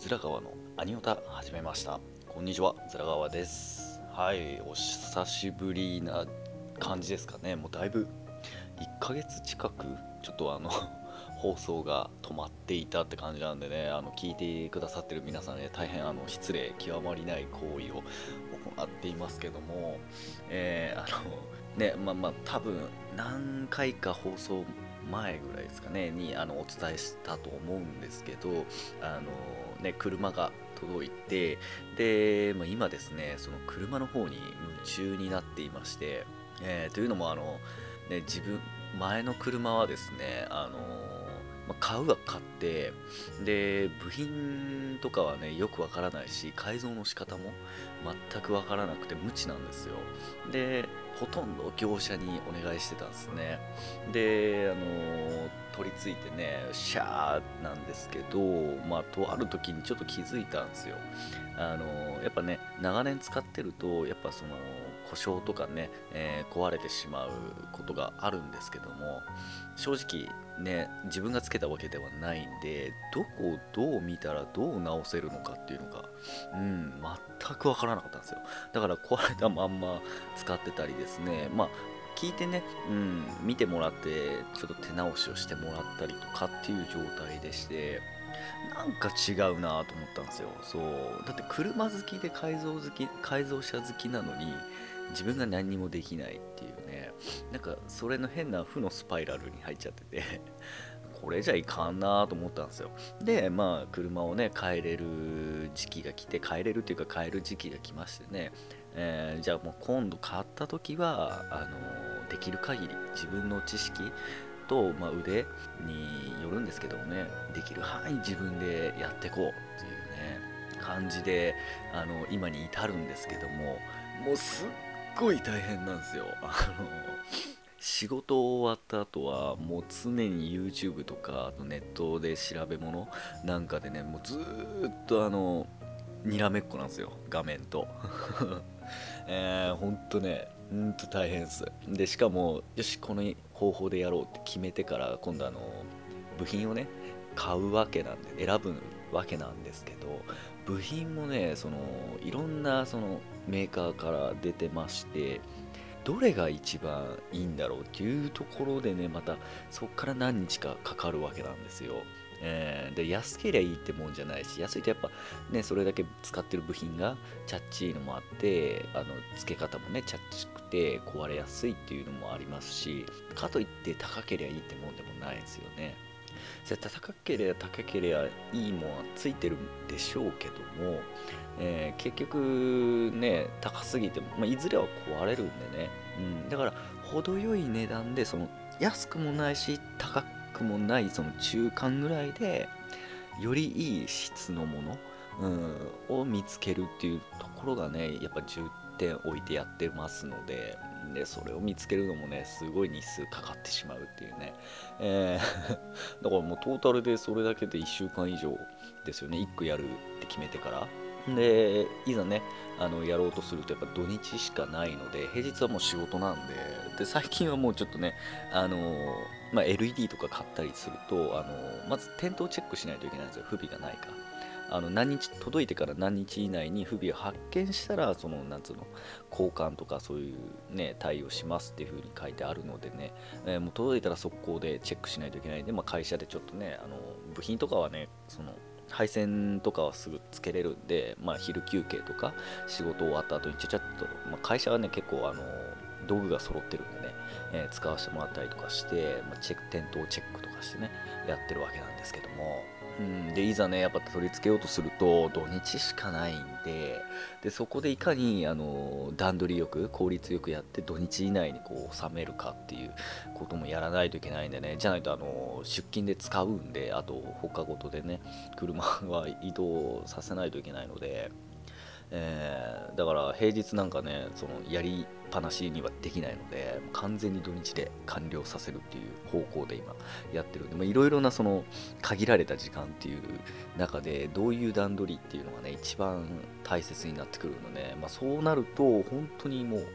ずら川のアニオタ始めました。こんにちはずら川です。はいお久しぶりな感じですかね。もうだいぶ1ヶ月近くちょっとあの 放送が止まっていたって感じなんでねあの聞いてくださってる皆さんね大変あの失礼極まりない行為を 行っていますけどもえー、あのねまあまあ多分何回か放送前ぐらいですかねにあのお伝えしたと思うんですけどあの、ね、車が届いてで、まあ、今ですねその車の方に夢中になっていまして、えー、というのもあの、ね、自分前の車はですねあのま買うは買ってで部品とかはねよくわからないし改造の仕方も全くわからなくて無知なんですよ。でほとんど業者にお願いしてたんですね。であの取り付いてねシャーなんですけどまあとある時にちょっと気づいたんですよ。あのやっぱね長年使ってるとやっぱその故障とかね、えー、壊れてしまうことがあるんですけども正直ね自分がつけたわけではないんでどこをどう見たらどう直せるのかっていうのがうん全く分からなかったんですよ。だから壊れたまんま使ってたりですねまあ聞いてね、うん、見てもらってちょっと手直しをしてもらったりとかっていう状態でしてなんか違うなと思ったんですよ。そう。だって車好きで改造好き改造車好きなのに自分が何にもできないっていうね。なんかそれの変な負のスパイラルに入っちゃってて。これじゃいかんなと思ったんですよ。でまあ車をね変えれる時期が来て変えれるっていうか変える時期が来ましてね、えー、じゃあもう今度買った時はあのできる限り自分の知識と、まあ、腕によるんですけどもね。できる範囲自分でやっていこうっていうね。感じであの今に至るんですけども。もうすっごい大変なんですよ。あの仕事終わった後はもう常に YouTube とかあとネットで調べ物なんかでねもうずっとあのにらめっこなんですよ。画面と。えー、ほんとねほんと大変です。でしかもよしこの方法でやろうって決めてから今度あの部品をね買うわけなんで選ぶわけなんですけど部品もねそのいろんなそのメーカーから出てましてどれが一番いいんだろうっていうところでねまたそこから何日かかかるわけなんですよ、えー、で安ければいいってもんじゃないし安いとやっぱねそれだけ使ってる部品がチャッチーのもあってあの付け方もねチャッチくて壊れやすいっていうのもありますしかといって高ければいいってもんでもないですよね。高ければ高ければいいもんはついてるんでしょうけども、えー、結局ね高すぎても、まあ、いずれは壊れるんでね、うん、だから程よい値段でその安くもないし高くもないその中間ぐらいでよりいい質のもの、うん、を見つけるっていうところがねやっぱ重点置いてやってますので。でそれを見つけるのもねすごい日数かかってしまうっていうね、えー、だからもうトータルでそれだけで1週間以上ですよね。1個やるって決めてから。でいざねあのやろうとするとやっぱ土日しかないので平日はもう仕事なんで。で最近はもうちょっとねあのまあ、LED とか買ったりするとあのまず点灯チェックしないといけないんですよ。不備がないかあの何日届いてから何日以内に不備を発見したらそのなんつうの交換とかそういうね対応しますっていう風に書いてあるのでね、えー、もう届いたら速攻でチェックしないといけないんで、まあ、会社でちょっとねあの部品とかはねその配線とかはすぐつけれるんで、まあ、昼休憩とか仕事終わった後にちゃちゃっと、まあ、会社はね結構あの道具が揃ってるんでね、えー、使わせてもらったりとかして、まあ、チェック点灯チェックとかしてねやってるわけなんですけども。うん、でいざねやっぱ取り付けようとすると土日しかないんででそこでいかにあの段取りよく効率よくやって土日以内にこう収めるかっていうこともやらないといけないんでね。じゃないとあの出勤で使うんであと他ごとでね車は移動させないといけないので。えー、だから平日なんかねそのやりっぱなしにはできないので完全に土日で完了させるっていう方向で今やってるんでいろいろなその限られた時間っていう中でどういう段取りっていうのがね一番大切になってくるので、まあ、そうなると本当にもう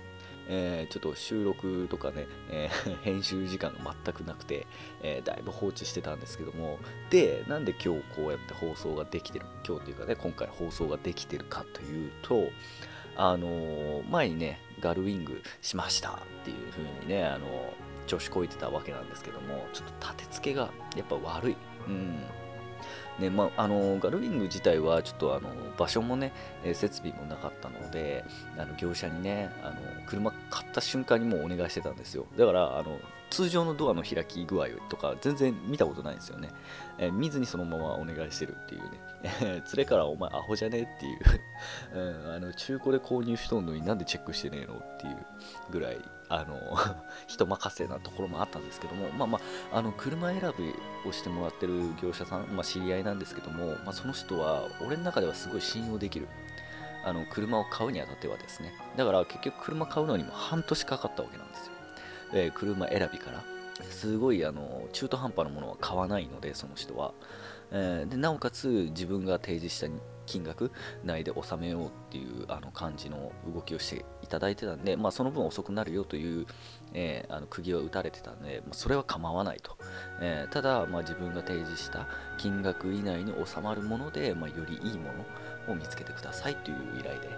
えー、ちょっと収録とかね、えー、編集時間が全くなくて、えー、だいぶ放置してたんですけども、で、なんで今日こうやって放送ができてる、今日というかね、今回放送ができてるかというと、あの前にね、ガルウィングしましたっていう風にね、あの調子こいてたわけなんですけども、ちょっと立て付けがやっぱ悪い。うん。ねまあ、あのガルウィング自体はちょっとあの場所もね、え設備もなかったのであの業者にねあの車買った瞬間にもうお願いしてたんですよ。だからあの通常のドアの開き具合とか全然見たことないんですよね、えー、見ずにそのままお願いしてるっていうね、え、連れからお前アホじゃねっていう。うん、あの中古で購入しとんのになんでチェックしてねえのっていうぐらいあの 人任せなところもあったんですけども、まあまあ、あの車選びをしてもらってる業者さん、まあ、知り合いなんですけども、まあ、その人は俺の中ではすごい信用できる。あの車を買うにあたってはですね。だから結局車買うのにも半年かかったわけなんですよ、えー、車選びから。すごいあの中途半端なものは買わないのでその人は、えー、でなおかつ自分が提示した金額内で収めようっていうあの感じの動きをしていただいてたんで、まあ、その分遅くなるよという、えー、あの釘を打たれてたんで、まあ、それは構わないと、えー、ただ、まあ、自分が提示した金額以内に収まるもので、まあ、よりいいものを見つけてくださいという依頼で、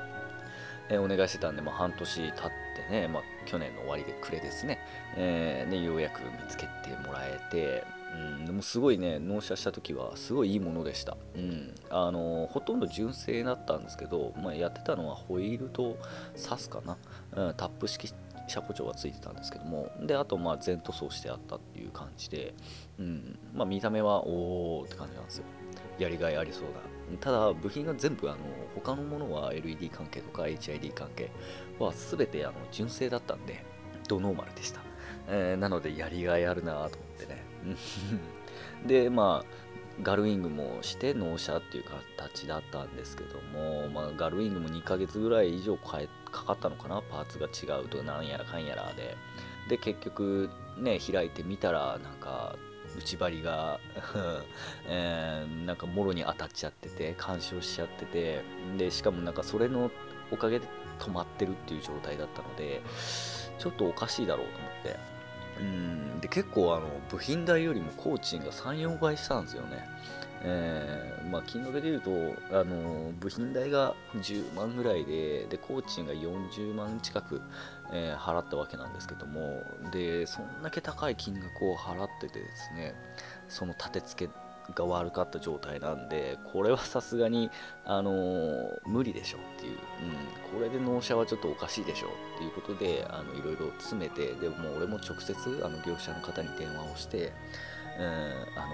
えー、お願いしてたんで、まあ、半年経ってね、まあ、去年の終わりで暮れですね,、えー、ねようやく見つけてもらえてうん、でもすごいね納車した時はすごいいいものでした、うん、あのほとんど純正だったんですけど、まあ、やってたのはホイールとサスかな、うん、タップ式車庫帳がついてたんですけども。であとまあ全塗装してあったっていう感じで、うんまあ、見た目はおーって感じなんですよ。やりがいありそうだただ部品が全部あの他のものは LED 関係とか HID 関係は全てあの純正だったんでドノーマルでした、えー、なのでやりがいあるなとでまあガルウィングもして納車っていう形だったんですけども、まあ、ガルウィングも2ヶ月ぐらい以上かかったのかな？パーツが違うとなんやらかんやらで。で結局ね開いてみたらなんか内張りが えー、なんかもろに当たっちゃってて干渉しちゃってて。でしかもなんかそれのおかげで止まってるっていう状態だったのでちょっとおかしいだろうと思って。うんで結構あの部品代よりも工賃が34倍したんですよね。えーまあ、金額でいうとあの部品代が10万ぐらいでで工賃が40万近く、えー、払ったわけなんですけどもでそんだけ高い金額を払っててですねその立て付けが悪かった状態なんで、これはさすがに、あのー、無理でしょっていう、うん、これで納車はちょっとおかしいでしょっていうことで、あのいろいろ詰めて、でも俺も直接あの業者の方に電話をして、うん、あの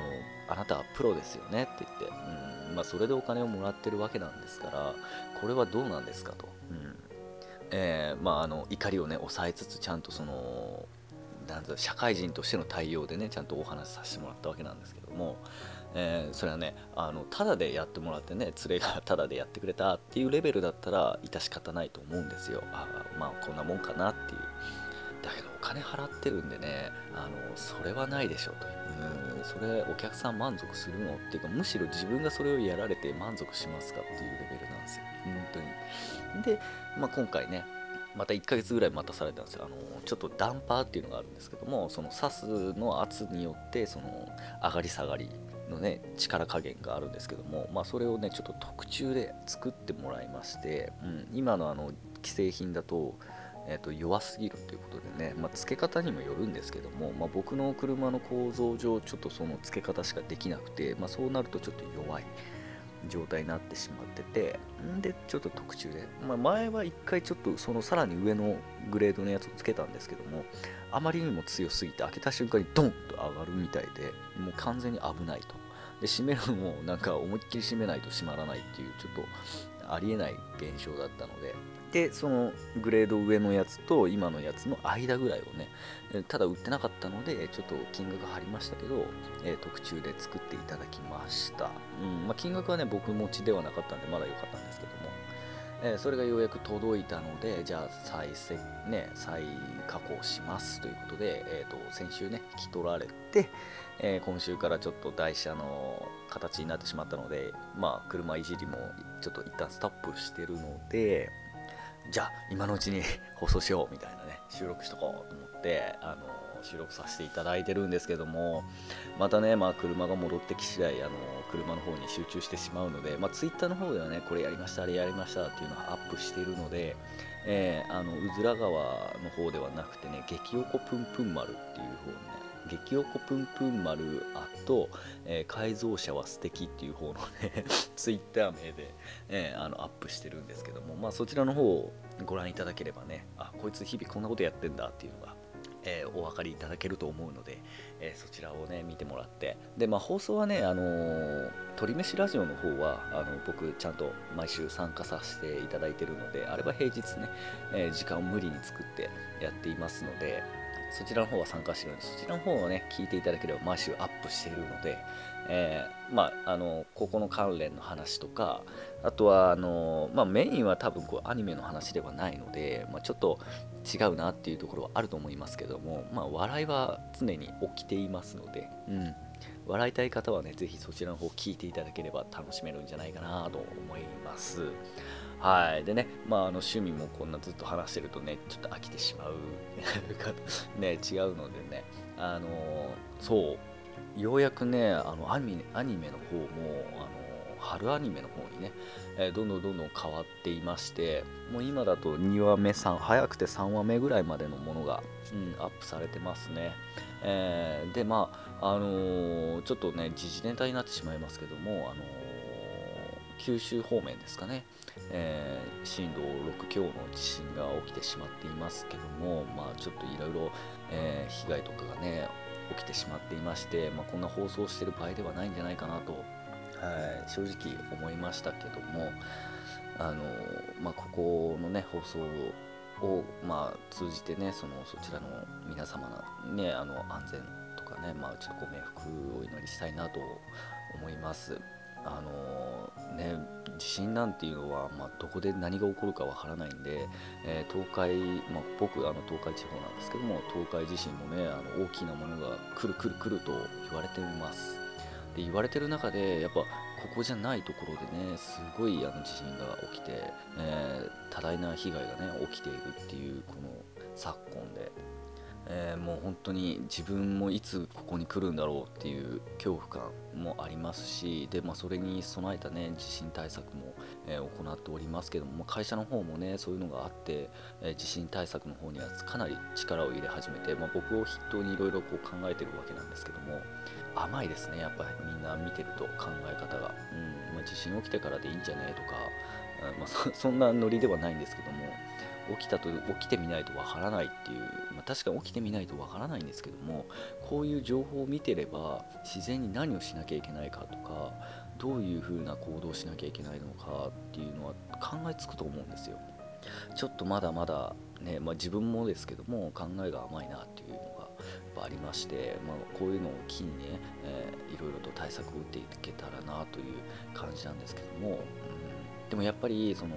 あなたはプロですよね？って言って、うん。まあ、それでお金をもらってるわけなんですから、これはどうなんですかと。うん。えーまあ、あの怒りをね抑えつつちゃんとそのなん社会人としての対応でねちゃんとお話しさせてもらったわけなんですけども、えー、それはねあのただでやってもらってね連れがただでやってくれたっていうレベルだったら致し方ないと思うんですよ。あまあこんなもんかなっていう。だけどお金払ってるんでねあのそれはないでしょうと。うんそれお客さん満足するのっていうかむしろ自分がそれをやられて満足しますかっていうレベルなんですよ。本当に。で、まあ、今回ねまた1ヶ月ぐらい待たされたんですよ。あのちょっとダンパーっていうのがあるんですけどもその刺すの圧によってその上がり下がりのね力加減があるんですけども、まあ、それをねちょっと特注で作ってもらいまして、うん、今のあの既製品だと,、えー、と弱すぎるということでね、まあ、付け方にもよるんですけども、まあ、僕の車の構造上ちょっとその付け方しかできなくて、まあ、そうなるとちょっと弱い。状態になってしまっててんでちょっと特注で、まあ、前は一回ちょっとそのさらに上のグレードのやつをつけたんですけどもあまりにも強すぎて開けた瞬間にドンと上がるみたいでもう完全に危ないと。で閉めるのもなんか思いっきり閉めないと閉まらないっていうちょっとありえない現象だったのででそのグレード上のやつと今のやつの間ぐらいをねただ売ってなかったのでちょっと金額張りましたけど、えー、特注で作っていただきました、うんまあ、金額はね僕持ちではなかったんでまだ良かったんですけども。えー、それがようやく届いたので、じゃあ再せ、ね、再加工します。ということで、えーと、先週ね、引き取られて、えー、今週からちょっと台車の形になってしまったので、まあ、車いじりもちょっと一旦ストップしてるので、じゃあ今のうちに放送しようみたいなね収録しとこうと思ってあの収録させていただいてるんですけどもまたね、まあ、車が戻ってき次第あの車の方に集中してしまうので、まあ、Twitter の方ではねこれやりましたあれやりましたっていうのをアップしているので、えー、あのうずら川の方ではなくてね激おこぷんぷん丸っていう方にね激おこぷんぷん丸あと、えー、改造車は素敵っていう方のね ツイッター名で、えー、あのアップしてるんですけども、まあ、そちらの方をご覧いただければねあこいつ日々こんなことやってんだっていうのがえー、お分かりいただけると思うので、えー、そちらをね見てもらって。で、まあ、放送はね、あのー、鳥飯ラジオの方はあの僕ちゃんと毎週参加させていただいてるのであれば平日ね、え時間を無理に作ってやっていますのでそちらの方は参加してるんでそちらの方をね聞いていただければ毎週アップしているので、えー、まああのここの関連の話とかあとはあの、まあ、メインは多分こうアニメの話ではないので、まあ、ちょっと違うなっていうところはあると思いますけども、まあ、笑いは常に起きていますので、うん、笑いたい方はね、ぜひそちらの方聞いていただければ楽しめるんじゃないかなと思います。はい。でね、まあ、あの趣味もこんなずっと話してるとね、ちょっと飽きてしまう。ね、違うのでね、あのそう、ようやくね、あのアニメアニメの方も、あの春アニメの方にね、えー、どんどんどんどん変わっていましてもう今だと2話目3早くて3話目ぐらいまでのものが、うん、アップされてますね、えー、でまああの、ちょっとね時事ネタになってしまいますけども、あの九州方面ですかね、えー、震度6強の地震が起きてしまっていますけども、まあ、ちょっといろいろ被害とかがね起きてしまっていまして、まあ、こんな放送してる場合ではないんじゃないかなとはい、正直思いましたけどもあの、まあ、ここのね放送を、まあ、通じてねそのそちらの皆様の,、ね、あの安全とかね、まあ、ちょっとご冥福をお祈りしたいなと思います。あのね、地震なんていうのは、まあ、どこで何が起こるかわからないんで、えー、東海、まあ、僕あの東海地方なんですけども東海地震もねあの大きなものが来る来る来ると言われています。って言われてる中でやっぱここじゃないところでねすごいあの地震が起きて、えー、多大な被害がね起きているっていうこの昨今で、えー、もう本当に自分もいつここに来るんだろうっていう恐怖感もありますしで、まあ、それに備えたね地震対策も、えー、行っておりますけどもま会社の方もねそういうのがあって、えー、地震対策の方にはかなり力を入れ始めて、まあ、僕を筆頭にいろいろ考えてるわけなんですけども甘いですねやっぱりみんな見てると考え方が、うんまあ、地震起きてからでいいんじゃねえとか、まあ、そんなノリではないんですけども起きたと起きてみないとわからないっていう、まあ、確かに起きてみないとわからないんですけどもこういう情報を見てれば自然に何をしなきゃいけないかとかどういうふうな行動をしなきゃいけないのかっていうのは考えつくと思うんですよ。ちょっとまだまだね、まあ、自分もですけども考えが甘いなっていうのがありまして、まあ、こういうのを機にね、えー、いろいろと対策を打っていけたらなという感じなんですけども、うん、でもやっぱりその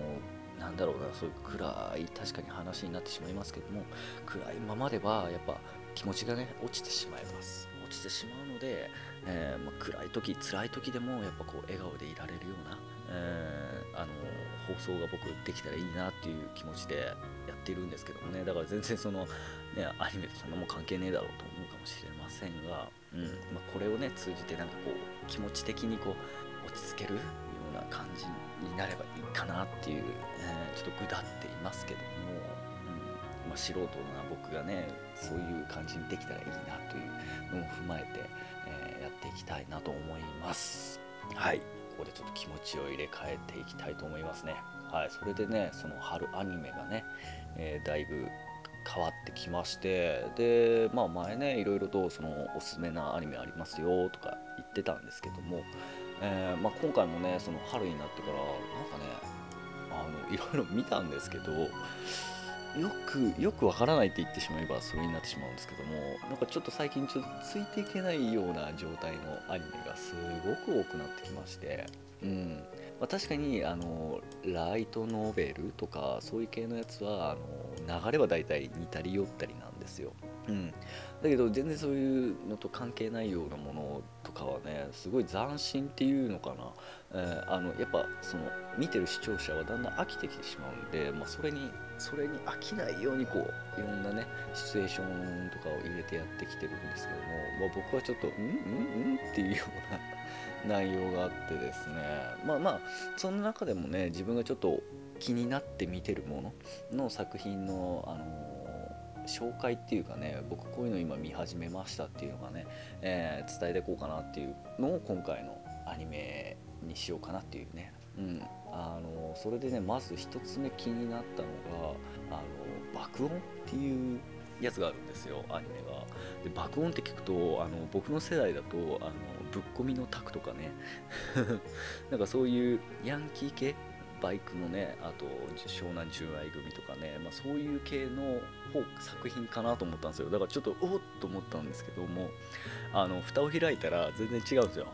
なんだろうなそういう暗い確かに話になってしまいますけども暗いままではやっぱ気持ちがね落ちてしまいます。落ちてしまうので、えー、まあ、暗い時辛い時でもやっぱこう笑顔でいられるような、えー、あの放送が僕できたらいいなっていう気持ちでやっているんですけどもね。だから全然その、ね、アニメとそんなもん関係ねえだろうと思うかもしれませんが、うん。まあ、これをね通じてなんかこう気持ち的にこう落ち着けるな感じになればいいかなっていう、えー、ちょっとぐだっていますけども、うんまあ、素人な僕がねそういう感じにできたらいいなというのを踏まえて、えー、やっていきたいなと思います。はい。ここでちょっと気持ちを入れ替えていきたいと思いますね。はい。それでねその春アニメがね、えー、だいぶ変わってきましてでまあ前ねいろいろとそのおすすめなアニメありますよとか言ってたんですけども、えー、まあ、今回もねその春になってからなんかねあのいろいろ見たんですけどよくよくわからないって言ってしまえばそれになってしまうんですけどもなんかちょっと最近ちょっとついていけないような状態のアニメがすごく多くなってきましてうん。まあ、確かにあのライトノベルとかそういう系のやつはあの流れは大体似たり寄ったりなんですよ。うん、だけど全然そういうのと関係ないようなものとかはねすごい斬新っていうのかな、えー、あのやっぱその見てる視聴者はだんだん飽きてきてしまうんで、まあ、それにそれに飽きないようにこういろんなねシチュエーションとかを入れてやってきてるんですけども、まあ、僕はちょっと「うんうんうん?」っていうような 内容があってですねまあまあその中でもね自分がちょっと気になって見てるものの作品のあの紹介っていうかね僕こういうの今見始めましたっていうのがね、えー、伝えていこうかなっていうのを今回のアニメにしようかなっていうね、うん、あのそれでねまず1つ目気になったのがあの爆音っていうやつがあるんですよアニメが。で爆音って聞くとあの僕の世代だとあのぶっ込みのタクとかね。なんかそういうヤンキー系バイクのねあと湘南純愛組とかね、まあ、そういう系の方作品かなと思ったんですよ。だからちょっとおっと思ったんですけどもあの蓋を開いたら全然違うんですよ。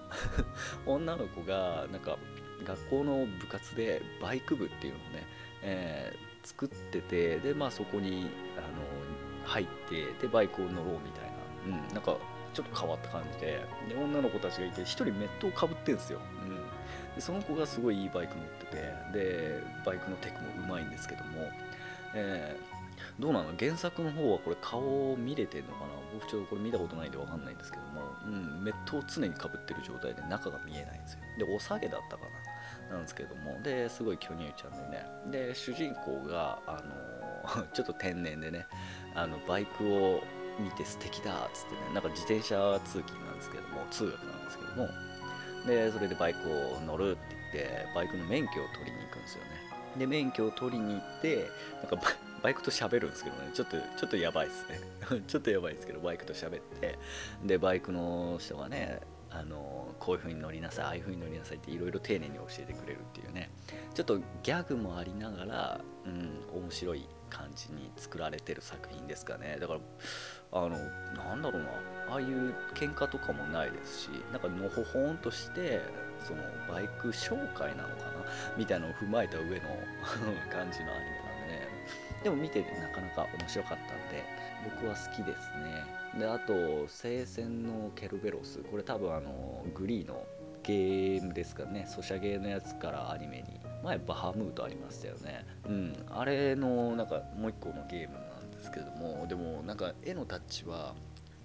女の子がなんか学校の部活でバイク部っていうのをね、えー、作っててでまあそこにあの入ってでバイクを乗ろうみたいな、うん、なんかちょっと変わった感じで。で女の子たちがいて1人メットをかぶってるんですよ、うん。でその子がすごいいいバイク乗っててでバイクのテクもうまいんですけども、えー、どうなの？原作の方はこれ顔見れてんのかな？僕ちょっとこれ見たことないんで分かんないんですけども、うん、メットを常にかぶってる状態で中が見えないんですよ。でお下げだったかな？なんですけどもですごい巨乳ちゃんでね。で主人公があの ちょっと天然でねあのバイクを見て素敵だっつってねなんか自転車通勤なんですけども通学なんですけどもでそれでバイクを乗るって言ってバイクの免許を取りに行くんですよね。で免許を取りに行ってなんかバイクと喋るんですけどね。ちょっとちょっとやばいですね。ちょっとやばいで すけどバイクと喋って。でバイクの人がねあのこういう風に乗りなさいああいう風に乗りなさいっていろいろ丁寧に教えてくれるっていうね。ちょっとギャグもありながら、うん、面白い感じに作られてる作品ですかね。だからあのなんだろうな。ああいう喧嘩とかもないですしなんかのほほんとしてそのバイク紹介なのかな？みたいなのを踏まえた上の 感じのアニメなんでね。でも見ててなかなか面白かったんで僕は好きですね。であと聖戦のケルベロス。これ多分あのグリーのゲームですかね。ソシャゲのやつからアニメに。前バハムートありましたよね。うん。あれのなんかもう一個のゲームなんですけどもでもなんか絵のタッチは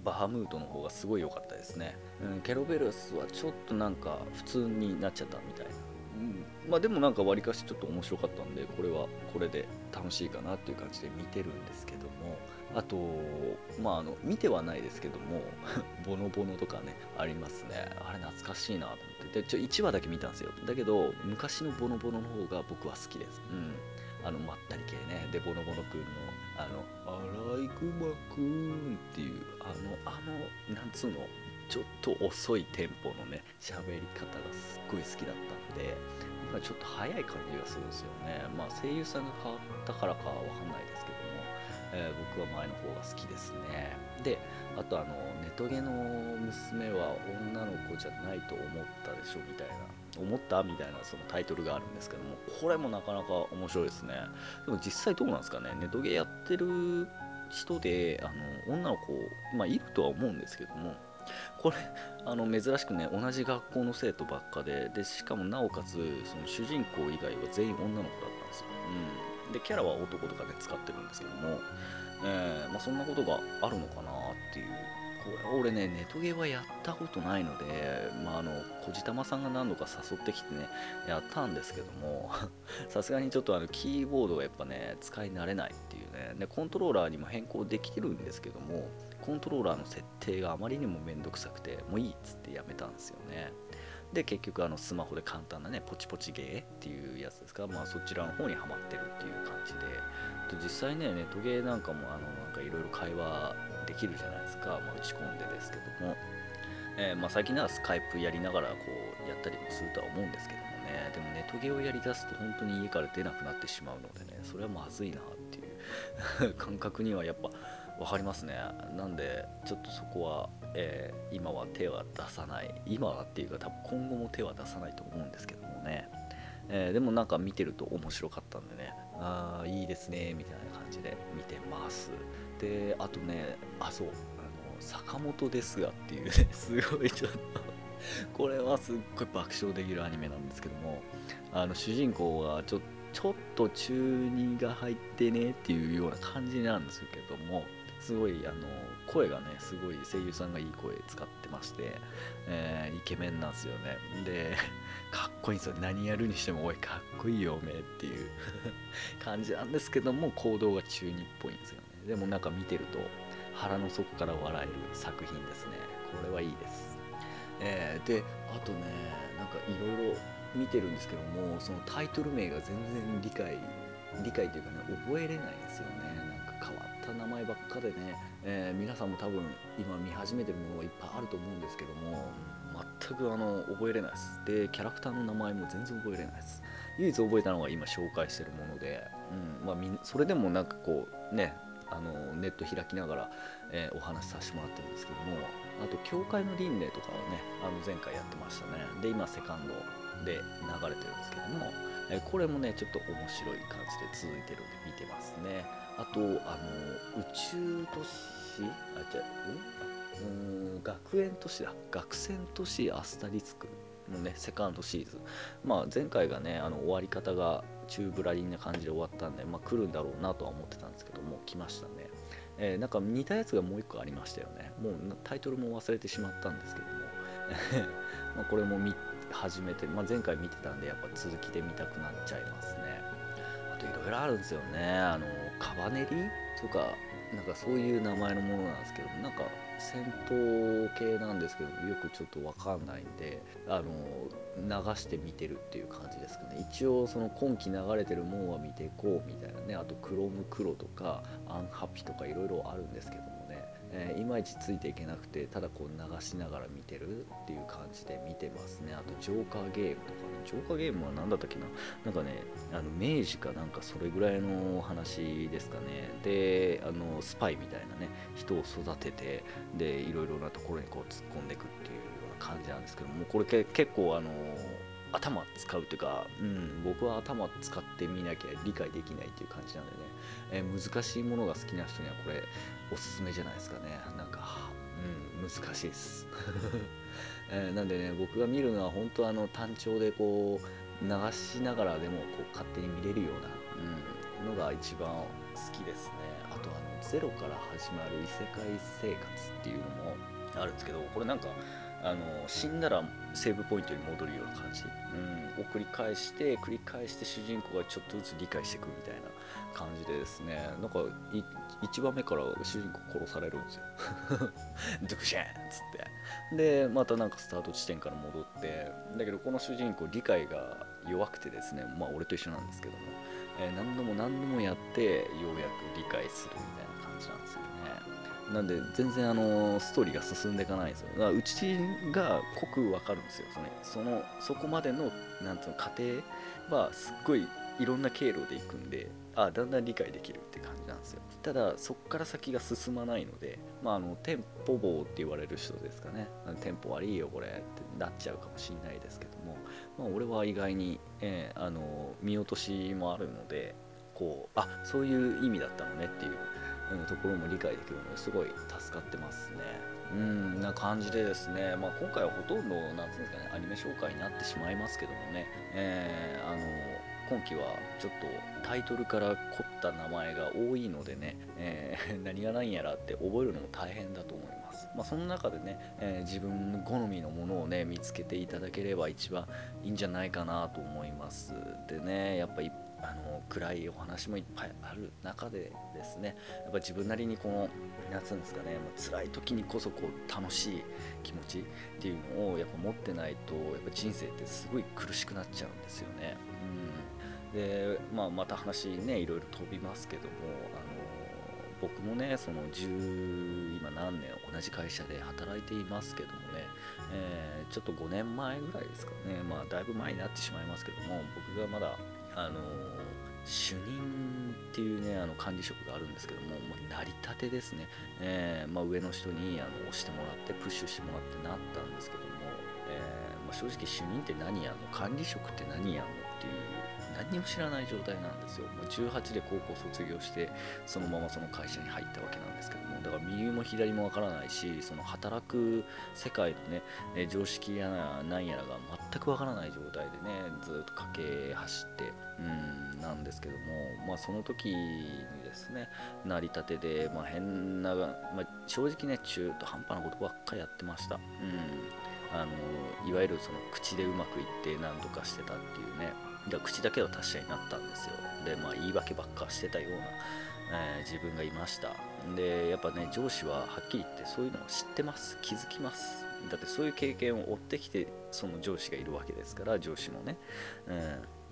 バハムートの方がすごい良かったですね、うん、ケロベルスはちょっとなんか普通になっちゃったみたいな、うん、まあでもなんかわりかしちょっと面白かったんでこれはこれで楽しいかなっていう感じで見てるんですけども。あとまああの見てはないですけども ボノボノとかねありますね。あれ懐かしいなと思って。でちょ1話だけ見たんですよ。だけど昔のボノボノの方が僕は好きです。うん。あのまったり系ね。でボノボノくんのあの「アライグマくん」っていうあのあのなんつうのちょっと遅いテンポのね喋り方がすっごい好きだったんで今ちょっと早い感じがするんですよね。まあ声優さんが変わったからかは分かんないですけど、えー、僕は前の方が好きですね。であとあのネトゲの娘は女の子じゃないと思ったでしょみたいな。思ったみたいなそのタイトルがあるんですけどもこれもなかなか面白いですね。でも実際どうなんですかね。ネトゲやってる人であの女の子、まあ、いるとは思うんですけどもこれあの珍しくね同じ学校の生徒ばっかででしかもなおかつその主人公以外は全員女の子だったんですよ、うん、でキャラは男とかで使ってるんですけども、えーまあ、そんなことがあるのかなっていう。これ俺ねネトゲはやったことないのでまああの小じたまさんが何度か誘ってきてねやったんですけども さすがにちょっとあのキーボードがやっぱね使い慣れないっていうね。でコントローラーにも変更できてるんですけどもコントローラーの設定があまりにもめんどくさくてもういいっつってやめたんですよね。で結局あのスマホで簡単なねポチポチゲーっていうやつですか。まあそちらの方にはまってるっていう感じで。実際ねネットゲーなんかもあのなんかいろいろ会話できるじゃないですか、まあ、打ち込んでですけども、えー、まあ、最近ならスカイプやりながらこうやったりもするとは思うんですけどもね。でもネトゲをやりだすと本当に家から出なくなってしまうのでね。それはまずいなっていう 感覚にはやっぱ分かりますね。なんでちょっとそこは、えー、今は手は出さない。今はっていうか多分今後も手は出さないと思うんですけどもね、えー、でもなんか見てると面白かったんでね。ああいいですねみたいな感じで見てます。であとねあそうあの坂本ですがっていうね すごいちょっとこれはすっごい爆笑できるアニメなんですけどもあの主人公がちょちょっと中二が入ってねっていうような感じなんですけどもすごいあの声がねすごい声優さんがいい声使ってまして、えー、イケメンなんですよね。で かっこいいんですよ。何やるにしてもおいかっこいいよおめえっていう。感じなんですけども行動が中二っぽいんですよね。でもなんか見てると腹の底から笑える作品ですね。これはいいです。えー、であとねなんかいろいろ見てるんですけどもそのタイトル名が全然理解理解というかね覚えれないんですよね。た名前ばっかでね、えー、皆さんも多分今見始めてるものがいっぱいあると思うんですけども全くあの覚えれないです。でキャラクターの名前も全然覚えれないです。唯一覚えたのが今紹介してるもので、うんまあ、それでもなんかこうねあのネット開きながら、えー、お話しさせてもらってるんですけどもあと教会の輪廻とかをねあの前回やってましたね。で今セカンドで流れてるんですけども、えこれもねちょっと面白い感じで続いてるんで見てますね。あとあの宇宙都市あじゃうん学園都市だ。学生都市アスタリスクのねセカンドシーズン。まあ前回がねあの終わり方が中ぶらりんな感じで終わったんで、まあ、来るんだろうなとは思ってたんですけども来ましたね、えー、なんか似たやつがもう一個ありましたよね。もうタイトルも忘れてしまったんですけども。まこれも見始めて、まあ、前回見てたんでやっぱ続きで見たくなっちゃいますね。あといろいろあるんですよね。あのカバネリ？とかなんかそういう名前のものなんですけどなんか戦闘系なんですけどよくちょっと分かんないんであの流して見てるっていう感じですかね。一応その今期流れてるもんは見ていこうみたいなね。あとクロムクロとかアンハッピーとかいろいろあるんですけども。えー、いまいちついていけなくてただこう流しながら見てるっていう感じで見てますね。あとジョーカーゲームとかね。ジョーカーゲームは何だったっけな。なんかねあの明治かなんかそれぐらいの話ですかね。であのスパイみたいなね人を育ててでいろいろなところにこう突っ込んでいくっていうような感じなんですけどもこれけ結構あの頭使うというか、うん、僕は頭使ってみなきゃ理解できないっていう感じなんでね、えー、難しいものが好きな人にはこれおすすめじゃないですかね。なんか、うん、難しいです、えー、なんでね僕が見るのは本当あの単調でこう流しながらでもこう勝手に見れるような、うん、のが一番好きですね。あとあのゼロから始まる異世界生活っていうのもあるんですけどこれなんかあの死んだらセーブポイントに戻るような感じ、うん、を繰り返して繰り返して主人公がちょっとずつ理解していくみたいな。感じでですねなんか1番目から主人公殺されるんですよ。ドゥクシェンっつって。でまたなんかスタート地点から戻って。だけどこの主人公理解が弱くてですねまあ俺と一緒なんですけども、えー、何度も何度もやってようやく理解するみたいな感じなんですよね。なんで全然あのストーリーが進んでいかないんですよ。だからうちが濃く分かるんですよ。そのそのそこまでのなんつうの過程はすっごいいろんな経路でいくんで。あだんだん理解できるって感じなんですよ。ただそこから先が進まないのでまああの店舗棒って言われる人ですかね。テンポ悪いよこれってなっちゃうかもしれないですけども。まあ俺は意外に、えー、あの見落としもあるのでこうあそういう意味だったのねっていうところも理解できるのですごい助かってますね。うんな感じでですね、まあ、今回はほとんどなんつうんですかねアニメ紹介になってしまいますけどもね、えー、あの今期はちょっとタイトルから凝った名前が多いのでね、えー、何が何やらって覚えるのも大変だと思います。まあ、その中でね、えー、自分好みのものをね見つけていただければ一番いいんじゃないかなと思います。でねやっぱいあの暗いお話もいっぱいある中でですねやっぱ自分なりにこの夏ですかね、まあ、辛い時にこそこう楽しい気持ちっていうのをやっぱ持ってないとやっぱ人生ってすごい苦しくなっちゃうんですよね。うん、で、まあ、また話ねいろいろ飛びますけどもあの僕もねその10今何年同じ会社で働いていますけどもね、えー、ちょっと5年前ぐらいですかねまあだいぶ前になってしまいますけども僕がまだあの主任っていうねあの管理職があるんですけども、まあ、成り立てですね、えー、まあ、上の人にあの押してもらってプッシュしてもらってなったんですけども、えー、まあ、正直主任って何やの管理職って何やの何にも知らない状態なんですよ。18で高校卒業してそのままその会社に入ったわけなんですけども。だから右も左もわからないしその働く世界のね常識やなんやらが全くわからない状態でねずっと駆け走ってうんなんですけども。まあその時にですね成り立てで、まあ、変な、まあ、正直ね中途半端なことばっかりやってました。うん。あのいわゆるその口でうまくいって何とかしてたっていうね。だ口だけは達者になったんですよ。でまあ言い訳ばっかしてたような、えー、自分がいました。でやっぱね上司ははっきり言ってそういうのを知ってます。気づきます。だってそういう経験を追ってきてその上司がいるわけですから上司もね、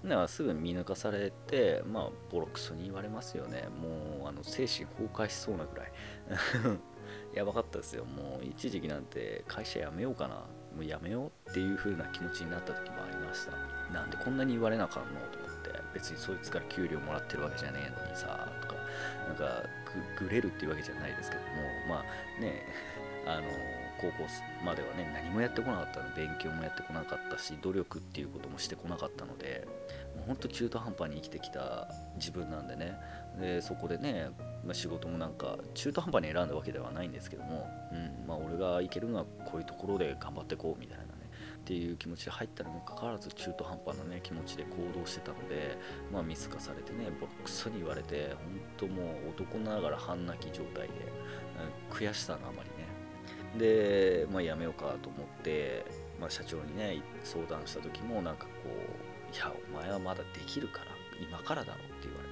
うん、だからすぐ見抜かされてまあボロクソに言われますよね。もうあの精神崩壊しそうなぐらい。やばかったですよ。もう一時期なんて会社辞めようかな。もうやめようっていう風な気持ちになった時もありました。なんでこんなに言われなあかんのと思って。別にそいつから給料もらってるわけじゃねえのにさとかなんかぐれるっていうわけじゃないですけども。まあねあの高校まではね何もやってこなかったので勉強もやってこなかったし努力っていうこともしてこなかったのでもうほんと中途半端に生きてきた自分なんでね。でそこでね、まあ、仕事もなんか中途半端に選んだわけではないんですけども、うんまあ、俺がいけるのはこういうところで頑張っていこうみたいなねっていう気持ちで入ったにもかかわらず中途半端なね気持ちで行動してたので、まあ、ミス化されてねボックスに言われて本当もう男ながら半泣き状態で、うん、悔しさのあまりね。で、まあ、やめようかと思って、まあ、社長にね相談した時もなんかこう「いやお前はまだできるから今からだろ」って言われて。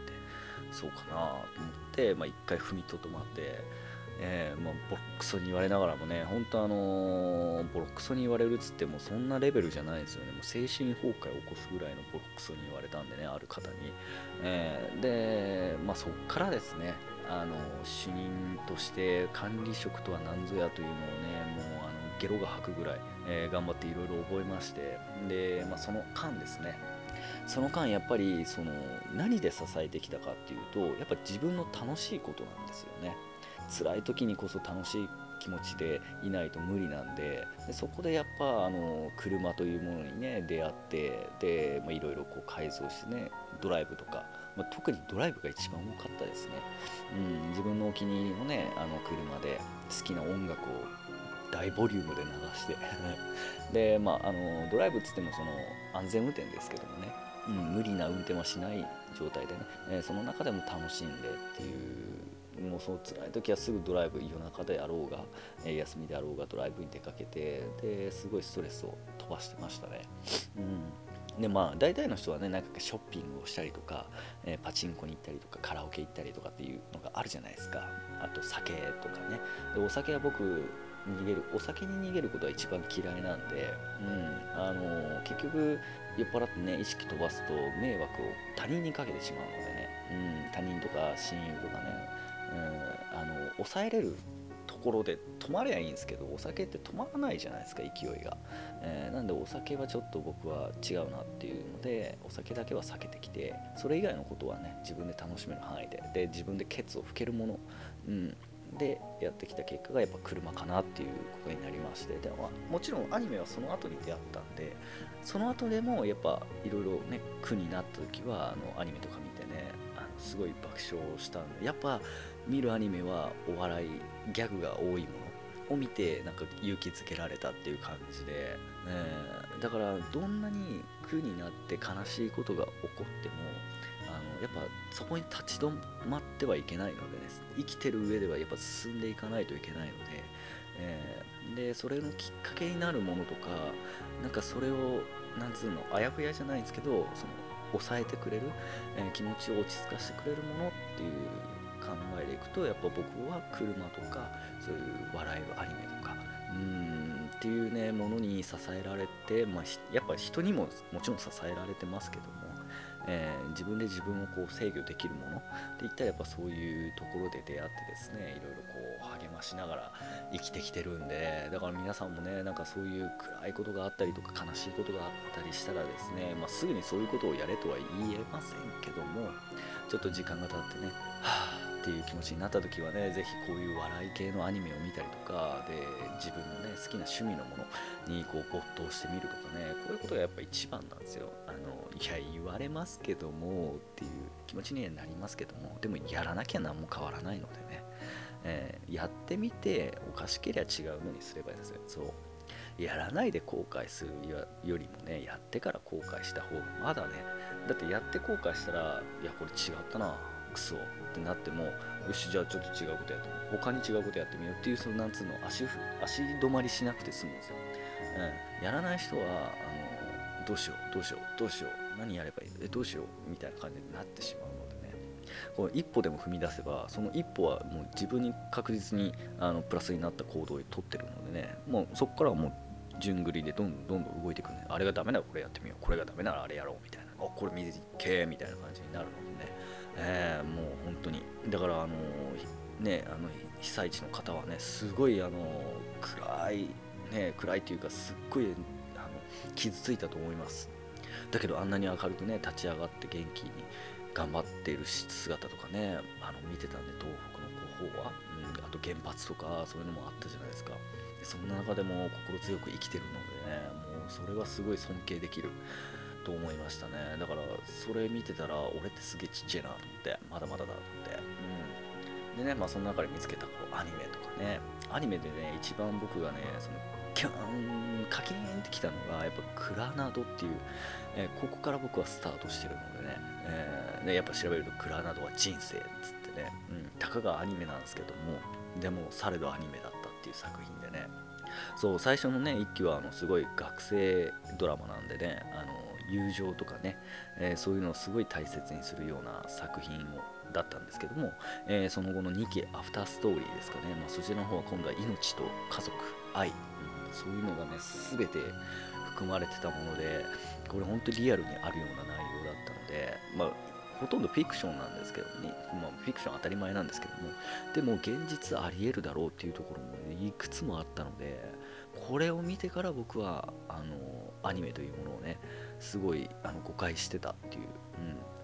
そうかなと思って、まあ、一回踏みとどまって、えー、まあ、ボロクソに言われながらもね本当あのー、ボロクソに言われるっつってもそんなレベルじゃないですよね。もう精神崩壊を起こすぐらいのボロクソに言われたんでねある方に、えー、で、まあ、そっからですねあの主任として管理職とは何ぞやというのをねもうあのゲロが吐くぐらい、えー、頑張っていろいろ覚えましてで、まあ、その間ですねその間やっぱりその何で支えてきたかっていうとやっぱ自分の楽しいことなんですよね。辛い時にこそ楽しい気持ちでいないと無理なんででそこでやっぱあの車というものにね出会ってでいろいろ改造してねドライブとかまあ、特にドライブが一番多かったですね、うん、自分のお気に入りのねあの車で好きな音楽を大ボリュームで流して。でまああのドライブっつってもその安全運転ですけどもね、うん、無理な運転はしない状態でね、えー、その中でも楽しんでっていうもうその辛い時はすぐドライブ夜中であろうが、え、休みであろうがドライブに出かけてですごいストレスを飛ばしてましたね、うん、でまあ大体の人はねなんかショッピングをしたりとか、えー、パチンコに行ったりとかカラオケ行ったりとかっていうのがあるじゃないですか。あと酒とかね。でお酒は僕逃げるお酒に逃げることは一番嫌いなんで、うん、あのー、結局酔っ払ってね意識飛ばすと迷惑を他人にかけてしまうのでね、うん、他人とか親友とかね、うん、あの抑えれるころで止まりゃいいんですけどお酒って止まらないじゃないですか勢いが、えー、なんでお酒はちょっと僕は違うなっていうのでお酒だけは避けてきてそれ以外のことはね自分で楽しめる範囲で。で自分でケツを拭けるもの、うん、でやってきた結果がやっぱ車かなっていうことになりましてでももちろんアニメはその後に出会ったんでその後でもやっぱいろいろね苦になった時はあのアニメとか見てねあのすごい爆笑したんでやっぱ見るアニメはお笑いギャグが多いものを見てなんか勇気づけられたっていう感じで、ね、だからどんなに苦になって悲しいことが起こってもやっぱそこに立ち止まってはいけないのでね生きてる上ではやっぱ進んでいかないといけないので、えー、でそれのきっかけになるものとかなんかそれをなんつうのあやふやじゃないんですけどその抑えてくれる、えー、気持ちを落ち着かせてくれるものっていう考えでいくとやっぱ僕は車とかそういう笑えるアニメとかうんっていうねものに支えられて、まあ、やっぱ人にももちろん支えられてますけども、えー、自分で自分をこう制御できるものっていったらやっぱそういうところで出会ってですねいろいろこう励ましながら生きてきてるんでだから皆さんもねなんかそういう暗いことがあったりとか悲しいことがあったりしたらですね、まあ、すぐにそういうことをやれとは言えませんけどもちょっと時間が経ってねはあっていう気持ちになった時はね是非こういう笑い系のアニメを見たりとかで自分のね好きな趣味のものにこう没頭してみるとかねこういうことがやっぱ一番なんですよ。あのいや言われますけどもっていう気持ちにはなりますけどもでもやらなきゃ何も変わらないのでね、えー、やってみておかしければ違うのにすればいいですよ。そう。やらないで後悔するよりもねやってから後悔した方がまだねだってやって後悔したらいやこれ違ったなクソってなってもよしじゃあちょっと違うことやってみよう。他に違うことやってみようっていうそのなんつうの足足止まりしなくて済むんですよ、うん、やらない人はあのどうしようどうしようどうしよう。何やればいいえどうしようみたいな感じになってしまうのでね。こう一歩でも踏み出せばその一歩はもう自分に確実にあのプラスになった行動をとってるのでね。もうそこからはもう順繰りでどんどんどんどん動いていくんであれがダメならこれやってみようこれがダメならあれやろうみたいな。あこれ見てけみたいな感じになるのでね、えー、もう本当にだからあのねあの被災地の方はねすごいあの暗いね暗いというかすっごいあの傷ついたと思います。だけどあんなに明るくね立ち上がって元気に頑張っている姿とかねあの見てたんで東北の方は、うん、あと原発とかそういうのもあったじゃないですか。でそんな中でも心強く生きてるのでねもうそれはすごい尊敬できると思いましたね。だからそれ見てたら俺ってすげえちっちゃいなと思ってまだまだだと思って。うん。でねまあその中で見つけたこうアニメとかね。アニメでね一番僕がねそのキュンカキーンってきたのがやっぱクラナドっていう、えー、ここから僕はスタートしてるのでね,、えー、でやっぱ調べるとクラナドは人生っつってね、うん、たかがアニメなんですけどもでもされどアニメだったっていう作品でね。そう最初のね一期はあのすごい学生ドラマなんでねあの友情とかね、えー、そういうのをすごい大切にするような作品をだったんですけども、えー、その後の2期アフターストーリーですかね、まあ、そちらの方は今度は命と家族愛、うん、そういうのがね全て含まれてたものでこれ本当にリアルにあるような内容だったので、まあ、ほとんどフィクションなんですけどね、まあ、フィクション当たり前なんですけども。でも現実ありえるだろうっていうところも、ね、いくつもあったのでこれを見てから僕はあのアニメというものをねすごいあの誤解してたっていう、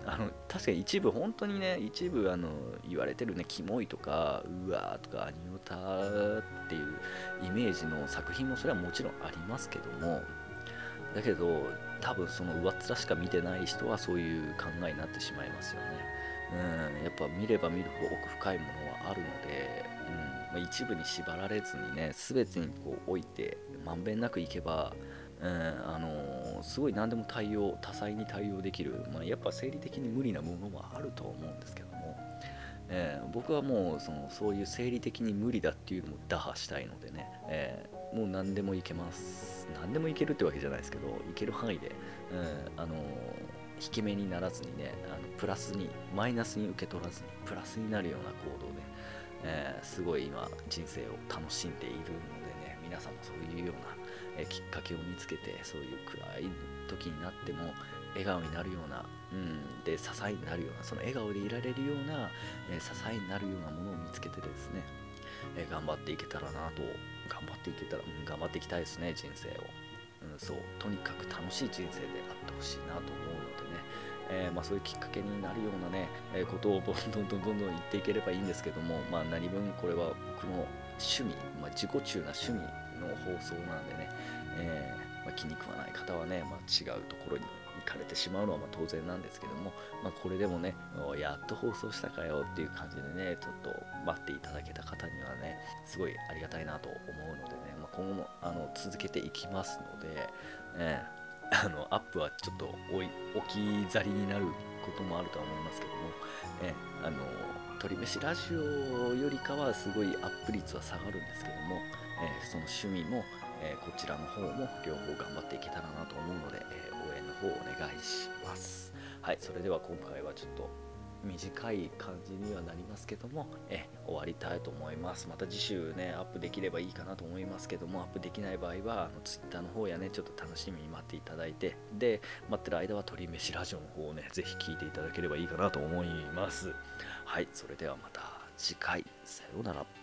うん、あの確かに一部本当にね一部あの言われてるねキモいとかうわーとかアニオタっていうイメージの作品もそれはもちろんありますけどもだけど多分その上っ面しか見てない人はそういう考えになってしまいますよね。うん、やっぱ見れば見るほど奥深いものはあるので、うんまあ、一部に縛られずにね全てにこう置いてまんべんなくいけば、うんあのー、すごい何でも対応多彩に対応できる、まあ、やっぱ生理的に無理なものはあると思うんですけど、えー、僕はもうそのそういう生理的に無理だっていうのも打破したいのでね、えー、もう何でもいけます。何でもいけるってわけじゃないですけどいける範囲で、うんあの引け目にならずにねあのプラスにマイナスに受け取らずにプラスになるような行動で、えー、すごい今人生を楽しんでいるのでね皆さんもそういうような、え、きっかけを見つけてそういう暗い時になっても笑顔になるような、うん、で支えになるようなその笑顔でいられるような、え、支えになるようなものを見つけてですね、え頑張っていけたらなと頑張っていけたら、うん、頑張っていきたいですね人生を、うん、そうとにかく楽しい人生であってほしいなと思うのでねえー、まあ、そういうきっかけになるようなね、えー、ことをどんどんどんどんどん言っていければいいんですけども、まあ、何分これは僕の趣味、まあ、自己中な趣味の放送なんでね、えー、まあ、気に食わない方はね、ま違うところにかれてしまうのはま当然なんですけども、まこれでもねやっと放送したかよっていう感じでねちょっと待っていただけた方にはねすごいありがたいなと思うのでね、ま今後もあの続けていきますので、えあのアップはちょっと置き去りになることもあるとは思いますけども、えあの鳥飯ラジオよりかはすごいアップ率は下がるんですけども、えその趣味も、えこちらの方も両方頑張っていけたらなと思うので、え応援の方お願いしますはいそれでは今回はちょっと短い感じにはなりますけども、え終わりたいと思います。また次週ね、アップできればいいかなと思いますけども、アップできない場合は、あの Twitter の方やね、ちょっと楽しみに待っていただいて、で、待ってる間は鳥飯ラジオの方をね、ぜひ聞いていただければいいかなと思います。はい、それではまた次回、さようなら。